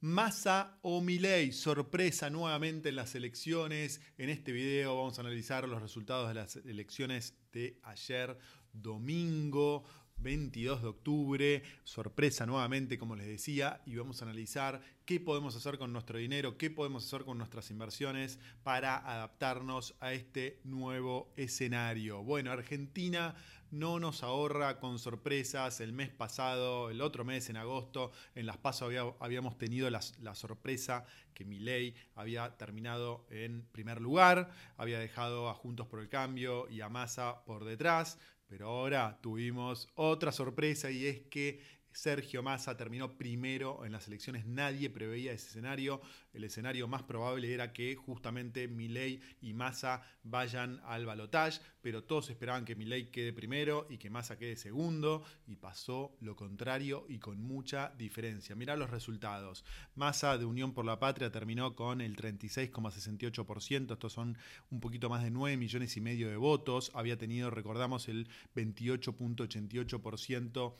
Massa o Milei, sorpresa nuevamente en las elecciones. En este video vamos a analizar los resultados de las elecciones de ayer domingo. 22 de octubre, sorpresa nuevamente, como les decía, y vamos a analizar qué podemos hacer con nuestro dinero, qué podemos hacer con nuestras inversiones para adaptarnos a este nuevo escenario. Bueno, Argentina no nos ahorra con sorpresas. El mes pasado, el otro mes, en agosto, en Las Pasos habíamos tenido la, la sorpresa que Milei había terminado en primer lugar, había dejado a Juntos por el Cambio y a Massa por detrás. Pero ahora tuvimos otra sorpresa y es que Sergio Massa terminó primero en las elecciones. Nadie preveía ese escenario. El escenario más probable era que justamente Milei y Massa vayan al balotaje, pero todos esperaban que Milei quede primero y que Massa quede segundo y pasó lo contrario y con mucha diferencia. Mirá los resultados. Massa de Unión por la Patria terminó con el 36,68%. Estos son un poquito más de 9 millones y medio de votos. Había tenido, recordamos, el 28.88%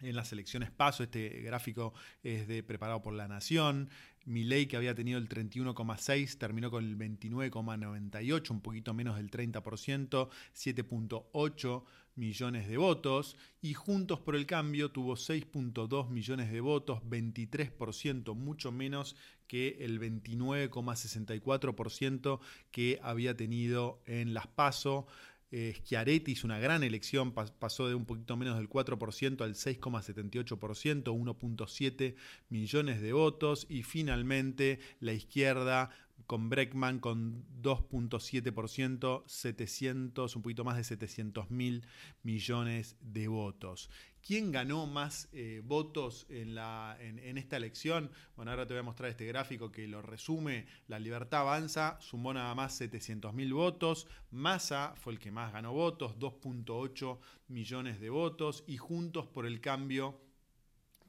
en las elecciones paso. Este gráfico es de preparado por La Nación. Milei, que había tenido el 31,6, terminó con el 29,98, un poquito menos del 30%, 7,8 millones de votos. Y Juntos por el Cambio tuvo 6,2 millones de votos, 23%, mucho menos que el 29,64% que había tenido en las PASO. Eh, Schiaretti hizo una gran elección, pasó de un poquito menos del 4% al 6,78%, 1.7 millones de votos y finalmente la izquierda con Breckman con 2.7%, 700, un poquito más de 700 mil millones de votos. ¿Quién ganó más eh, votos en, la, en, esta elección? Bueno, ahora te voy a mostrar este gráfico que lo resume. La Libertad Avanza sumó nada más 700 mil votos. Massa fue el que más ganó votos, 2.8 millones de votos. Y Juntos por el Cambio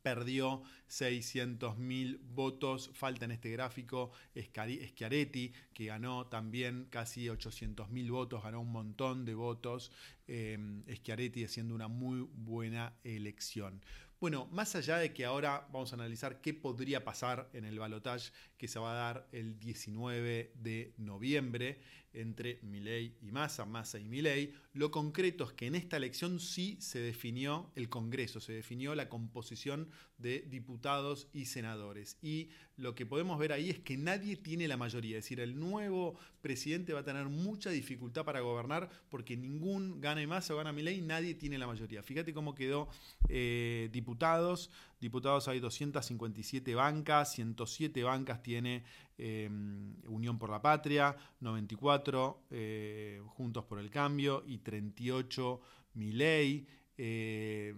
perdió 600.000 votos. Falta en este gráfico Schiaretti, que ganó también casi 800.000 votos, ganó un montón de votos. Eh, Schiaretti haciendo una muy buena elección. Bueno, más allá de que ahora vamos a analizar qué podría pasar en el balotaje que se va a dar el 19 de noviembre entre Milei y Massa, Massa y Milei, lo concreto es que en esta elección sí se definió el Congreso, se definió la composición de diputados y senadores. Y lo que podemos ver ahí es que nadie tiene la mayoría, es decir, el nuevo presidente va a tener mucha dificultad para gobernar porque ningún gane Massa o gana Milei, nadie tiene la mayoría. Fíjate cómo quedó eh, diputados, diputados hay 257 bancas, 107 bancas tiene em, Unión por la Patria, 94 eh, Juntos por el Cambio y 38 Milei. 118 eh,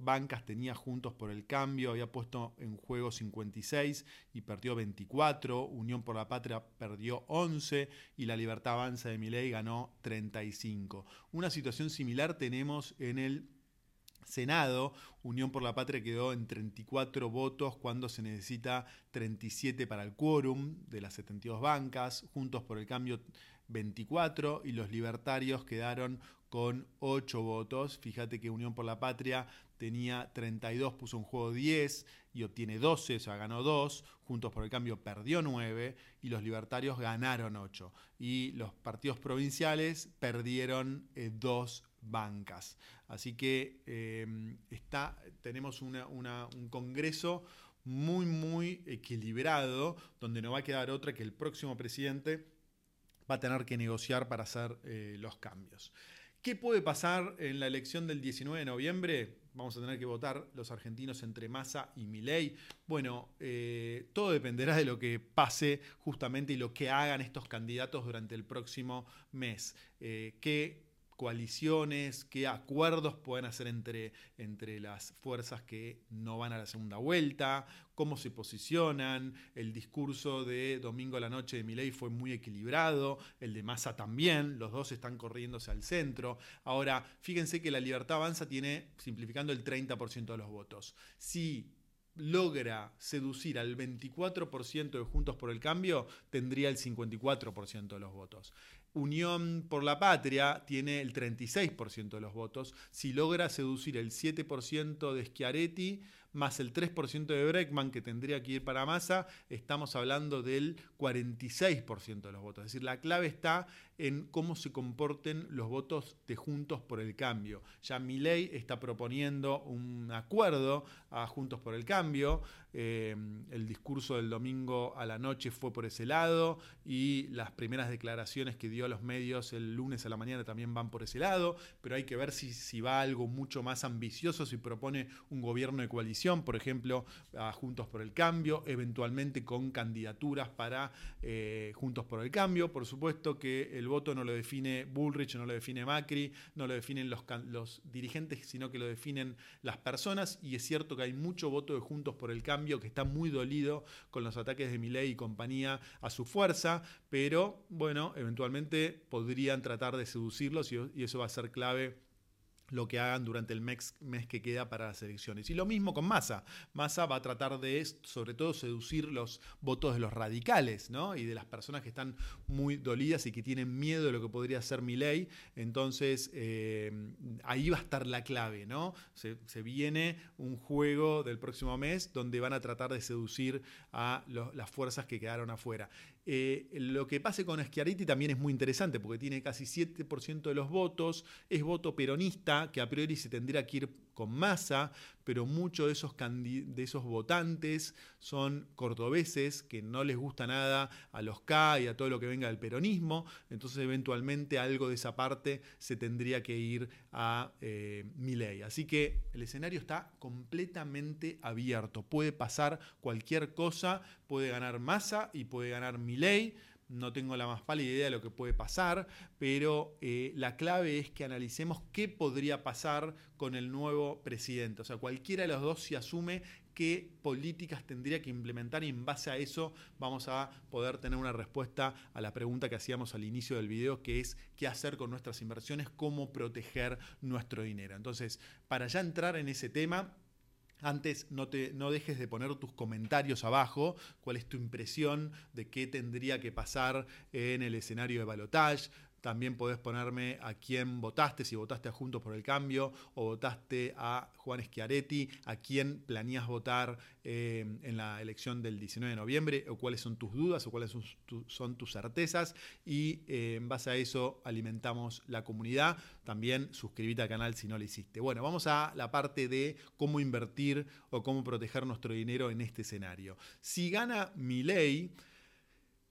bancas tenía Juntos por el Cambio, había puesto en juego 56 y perdió 24, Unión por la Patria perdió 11 y la Libertad Avanza de Milei ganó 35. Una situación similar tenemos en el Senado, Unión por la Patria quedó en 34 votos cuando se necesita 37 para el quórum de las 72 bancas, Juntos por el Cambio 24 y los libertarios quedaron con 8 votos. Fíjate que Unión por la Patria tenía 32, puso en juego 10 y obtiene 12, o sea, ganó 2. Juntos por el Cambio perdió 9 y los libertarios ganaron 8. Y los partidos provinciales perdieron 2 eh, bancas. Así que eh, está, tenemos un Congreso muy, muy equilibrado, donde no va a quedar otra que el próximo presidente va a tener que negociar para hacer eh, los cambios. ¿Qué puede pasar en la elección del 19 de noviembre? Vamos a tener que votar los argentinos entre Massa y Milei. Bueno, eh, todo dependerá de lo que pase justamente y lo que hagan estos candidatos durante el próximo mes. ¿Qué coaliciones, qué acuerdos pueden hacer entre, entre las fuerzas que no van a la segunda vuelta, cómo se posicionan. El discurso de domingo a la noche de Milei fue muy equilibrado, el de Massa también, los dos están corriéndose al centro. Ahora, fíjense que la libertad avanza tiene, simplificando, el 30% de los votos. Si logra seducir al 24% de Juntos por el Cambio, tendría el 54% de los votos. Unión por la Patria tiene el 36% de los votos. Si logra seducir el 7% de Schiaretti, más el 3% de Breckman que tendría que ir para Massa, estamos hablando del 46% de los votos. Es decir, la clave está en cómo se comporten los votos de Juntos por el Cambio. Ya Milei está proponiendo un acuerdo a Juntos por el Cambio. Eh, el discurso del domingo a la noche fue por ese lado y las primeras declaraciones que dio a los medios el lunes a la mañana también van por ese lado, pero hay que ver si, si va algo mucho más ambicioso, si propone un gobierno de coalición, por ejemplo, a Juntos por el Cambio, eventualmente con candidaturas para eh, Juntos por el Cambio. Por supuesto que el voto no lo define Bullrich, no lo define Macri, no lo definen los, los dirigentes, sino que lo definen las personas. Y es cierto que hay mucho voto de Juntos por el Cambio que está muy dolido con los ataques de Milei y compañía a su fuerza, pero bueno, eventualmente podrían tratar de seducirlos y eso va a ser clave lo que hagan durante el mes, mes, que queda para las elecciones. Y lo mismo con Massa. Massa va a tratar de, sobre todo, seducir los votos de los radicales, ¿no? Y de las personas que están muy dolidas y que tienen miedo de lo que podría ser mi ley. Entonces, eh, ahí va a estar la clave, ¿no? Se, viene un juego del próximo mes donde van a tratar de seducir a las fuerzas que quedaron afuera. Eh, lo que pase con Schiaretti también es muy interesante porque tiene casi 7% de los votos, es voto peronista, que a priori se tendría que ir con masa, pero muchos de esos, de esos votantes son cordobeses que no les gusta nada a los K y a todo lo que venga del peronismo, entonces eventualmente algo de esa parte se tendría que ir a eh, Milei. Así que el escenario está completamente abierto, puede pasar cualquier cosa, puede ganar masa y puede ganar Milei no tengo la más pálida idea de lo que puede pasar, pero eh, la clave es que analicemos qué podría pasar con el nuevo presidente. O sea, cualquiera de los dos se asume qué políticas tendría que implementar y en base a eso vamos a poder tener una respuesta a la pregunta que hacíamos al inicio del video, que es qué hacer con nuestras inversiones, cómo proteger nuestro dinero. Entonces, para ya entrar en ese tema, antes, no, te, no dejes de poner tus comentarios abajo, cuál es tu impresión de qué tendría que pasar en el escenario de balotage. También podés ponerme a quién votaste, si votaste a Juntos por el Cambio o votaste a Juan Schiaretti, a quién planeas votar eh, en la elección del 19 de noviembre, o cuáles son tus dudas o cuáles son, tus certezas. Y eh, en base a eso alimentamos la comunidad. También suscríbete al canal si no lo hiciste. Bueno, vamos a la parte de cómo invertir o cómo proteger nuestro dinero en este escenario. Si gana mi ley,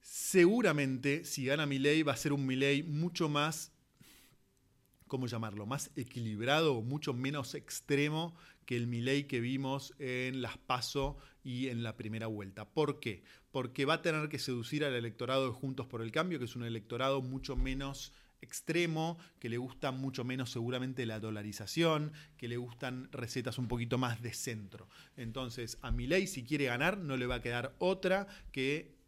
Seguramente, si gana Milei, va a ser un Milei mucho más, ¿cómo llamarlo? Más equilibrado o mucho menos extremo que el Milei que vimos en las PASO y en la primera vuelta. ¿Por qué? Porque va a tener que seducir al electorado de Juntos por el Cambio, que es un electorado mucho menos extremo, que le gusta mucho menos seguramente la dolarización, que le gustan recetas un poquito más de centro. Entonces, a Milei si quiere ganar no le va a quedar otra que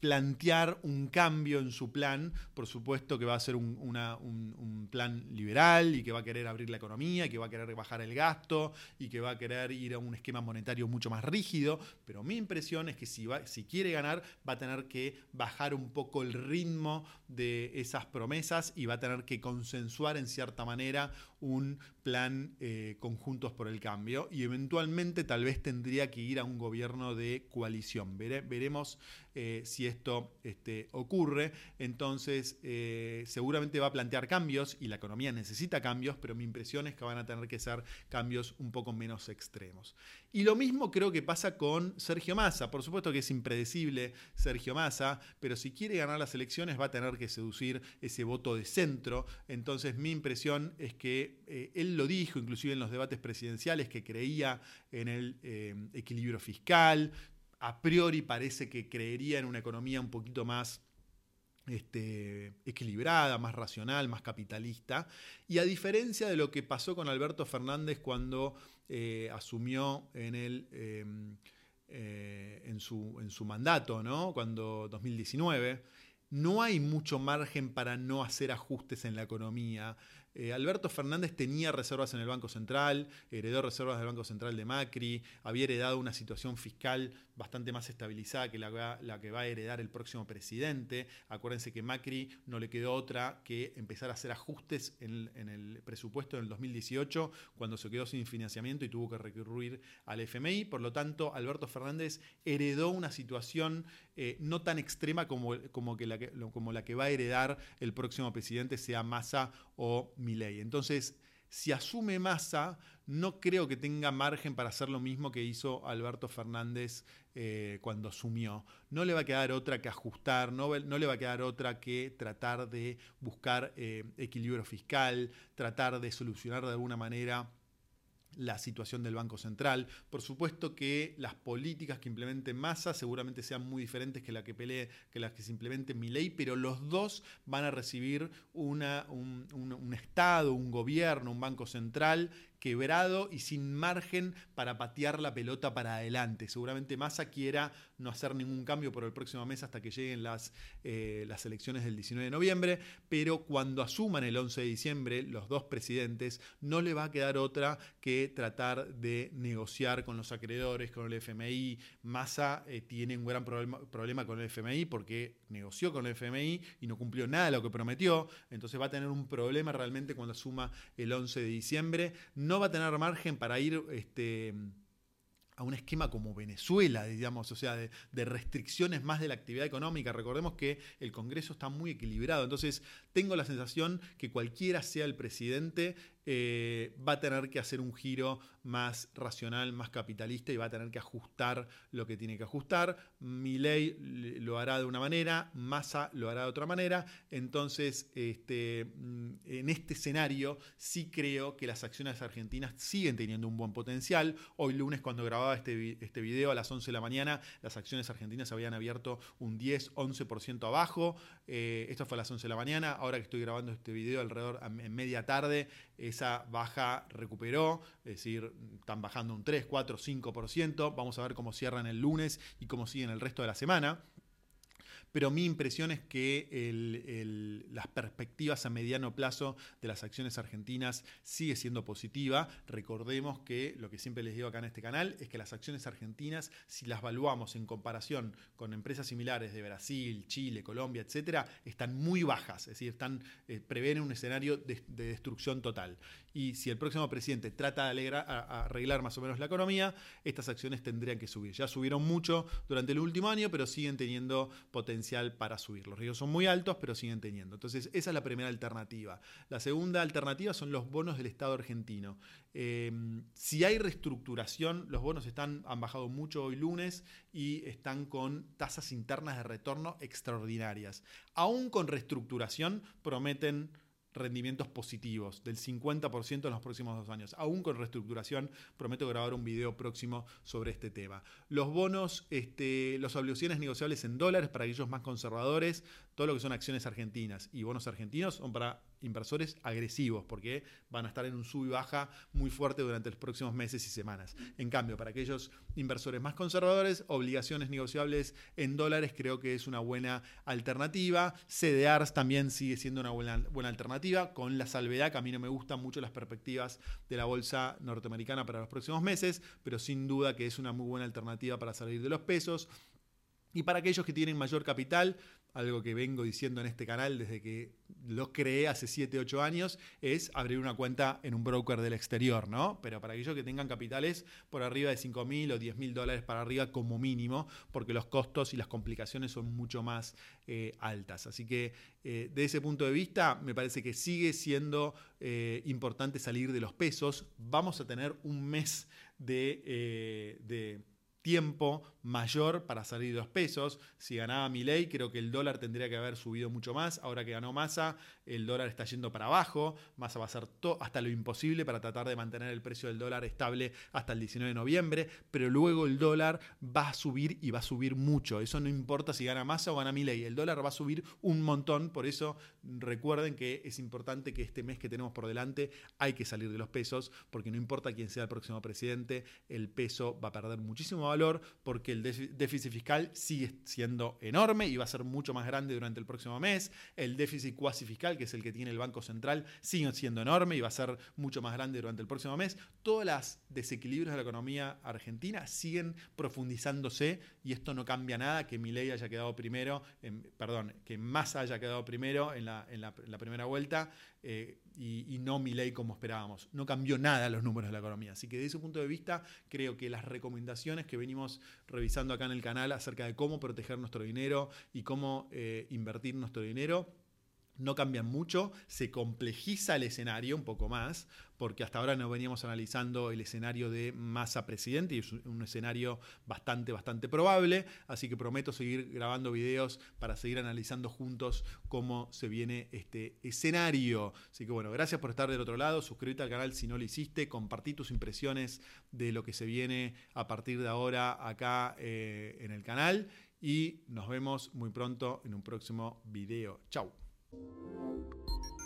plantear un cambio en su plan, por supuesto que va a ser un, plan liberal y que va a querer abrir la economía, que va a querer bajar el gasto y que va a querer ir a un esquema monetario mucho más rígido, pero mi impresión es que si, va, si quiere ganar va a tener que bajar un poco el ritmo de esas promesas y va a tener que consensuar en cierta manera un plan eh, conjuntos por el cambio y eventualmente tal vez tendría que ir a un gobierno de coalición. veremos eh, si esto este, ocurre. Entonces, eh, seguramente va a plantear cambios y la economía necesita cambios, pero mi impresión es que van a tener que ser cambios un poco menos extremos. Y lo mismo creo que pasa con Sergio Massa. Por supuesto que es impredecible Sergio Massa, pero si quiere ganar las elecciones va a tener que seducir ese voto de centro. Entonces, mi impresión es que eh, él lo dijo, inclusive en los debates presidenciales, que creía en el equilibrio fiscal, a priori parece que creería en una economía un poquito más este, equilibrada, más racional, más capitalista. Y a diferencia de lo que pasó con Alberto Fernández cuando eh, asumió en, eh, su, mandato, cuando 2019, no hay mucho margen para no hacer ajustes en la economía. Eh, Alberto Fernández tenía reservas en el Banco Central, heredó reservas del Banco Central de Macri, había heredado una situación fiscal bastante más estabilizada que la, que va a heredar el próximo presidente. Acuérdense que Macri no le quedó otra que empezar a hacer ajustes en, en el presupuesto del 2018, cuando se quedó sin financiamiento y tuvo que recurrir al FMI. Por lo tanto, Alberto Fernández heredó una situación eh, no tan extrema como, como, que la que, como la que va a heredar el próximo presidente, sea Massa o Milei. Entonces, si asume Massa, no creo que tenga margen para hacer lo mismo que hizo Alberto Fernández eh, cuando asumió. No le va a quedar otra que ajustar, no, le va a quedar otra que tratar de buscar eh, equilibrio fiscal, tratar de solucionar de alguna manera la situación del Banco Central. Por supuesto que las políticas que implemente Massa seguramente sean muy diferentes que, la que, pelee, que las que se implemente ley, pero los dos van a recibir una, un Estado, un gobierno, un Banco Central quebrado y sin margen para patear la pelota para adelante. Seguramente Massa quiera no hacer ningún cambio por el próximo mes hasta que lleguen las, eh, las elecciones del 19 de noviembre, pero cuando asuman el 11 de diciembre los dos presidentes, no le va a quedar otra que tratar de negociar con los acreedores, con el FMI. Massa eh, tiene un gran problema, problema con el FMI porque negoció con el FMI y no cumplió nada de lo que prometió, entonces va a tener un problema realmente cuando asuma el 11 de diciembre va a tener margen para ir este, a un esquema como Venezuela, digamos, o sea, de, restricciones más de la actividad económica. Recordemos que el Congreso está muy equilibrado, entonces tengo la sensación que cualquiera sea el presidente, eh, va a tener que hacer un giro más racional, más capitalista y va a tener que ajustar lo que tiene que ajustar. ley lo hará de una manera, Massa lo hará de otra manera. Entonces, este, mm, en este escenario sí creo que las acciones argentinas siguen teniendo un buen potencial. Hoy lunes, cuando grababa este, este video a las 11 de la mañana, las acciones argentinas habían abierto un 10-11% abajo. Eh, esto fue a las 11 de la mañana. Ahora que estoy grabando este video alrededor en media tarde, esa baja recuperó, es decir, están bajando un 3, 4, 5%. Vamos a ver cómo cierran el lunes y cómo siguen el resto de la semana pero mi impresión es que las perspectivas a mediano plazo de las acciones argentinas sigue siendo positiva. Recordemos que lo que siempre les digo acá en este canal es que las acciones argentinas, si las evaluamos en comparación con empresas similares de Brasil, Chile, Colombia, etcétera, están muy bajas, es decir, están, eh, prevén un escenario de, destrucción total. Y si el próximo presidente trata de arreglar más o menos la economía, estas acciones tendrían que subir. Ya subieron mucho durante el último año, pero siguen teniendo potencial para subir. Los riesgos son muy altos, pero siguen teniendo. Entonces, esa es la primera alternativa. La segunda alternativa son los bonos del Estado argentino. Eh, si hay reestructuración, los bonos están, han bajado mucho hoy lunes y están con tasas internas de retorno extraordinarias. Aún con reestructuración, prometen rendimientos positivos del 50% en los próximos dos años. Aún con reestructuración, prometo grabar un video próximo sobre este tema. Los bonos, este, las obligaciones negociables en dólares para aquellos más conservadores, todo lo que son acciones argentinas y bonos argentinos son para inversores agresivos, porque van a estar en un sub y baja muy fuerte durante los próximos meses y semanas. En cambio, para aquellos inversores más conservadores, obligaciones negociables en dólares creo que es una buena alternativa. CDRs también sigue siendo una buena, buena alternativa, con la salvedad que a mí no me gustan mucho las perspectivas de la bolsa norteamericana para los próximos meses, pero sin duda que es una muy buena alternativa para salir de los pesos. Y para aquellos que tienen mayor capital, algo que vengo diciendo en este canal desde que lo creé hace 7, 8 años, es abrir una cuenta en un broker del exterior, ¿no? Pero para aquellos que tengan capitales por arriba de 5 mil o 10 mil dólares para arriba como mínimo, porque los costos y las complicaciones son mucho más eh, altas. Así que eh, de ese punto de vista, me parece que sigue siendo eh, importante salir de los pesos. Vamos a tener un mes de, de tiempo mayor para salir de los pesos. Si ganaba ley, creo que el dólar tendría que haber subido mucho más. Ahora que ganó Massa, el dólar está yendo para abajo. Massa va a hacer hasta lo imposible para tratar de mantener el precio del dólar estable hasta el 19 de noviembre. Pero luego el dólar va a subir y va a subir mucho. Eso no importa si gana Massa o gana ley. El dólar va a subir un montón. Por eso recuerden que es importante que este mes que tenemos por delante hay que salir de los pesos. Porque no importa quién sea el próximo presidente, el peso va a perder muchísimo valor porque el déficit fiscal sigue siendo enorme y va a ser mucho más grande durante el próximo mes. El déficit cuasi fiscal, que es el que tiene el Banco Central, sigue siendo enorme y va a ser mucho más grande durante el próximo mes. Todas las desequilibrios de la economía argentina siguen profundizándose y esto no cambia nada que Milei haya quedado primero, perdón, que Massa haya quedado primero en la, primera vuelta eh, y, y, no Milei como esperábamos. No cambió nada los números de la economía. Así que desde ese punto de vista creo que las recomendaciones que venimos revisando acá en el canal acerca de cómo proteger nuestro dinero y cómo eh, invertir nuestro dinero no cambian mucho, se complejiza el escenario un poco más, porque hasta ahora no veníamos analizando el escenario de masa presidente y es un escenario bastante, bastante probable, así que prometo seguir grabando videos para seguir analizando juntos cómo se viene este escenario. Así que bueno, gracias por estar del otro lado, suscríbete al canal si no lo hiciste, compartí tus impresiones de lo que se viene a partir de ahora acá eh, en el canal y nos vemos muy pronto en un próximo video. Chau. Thank you.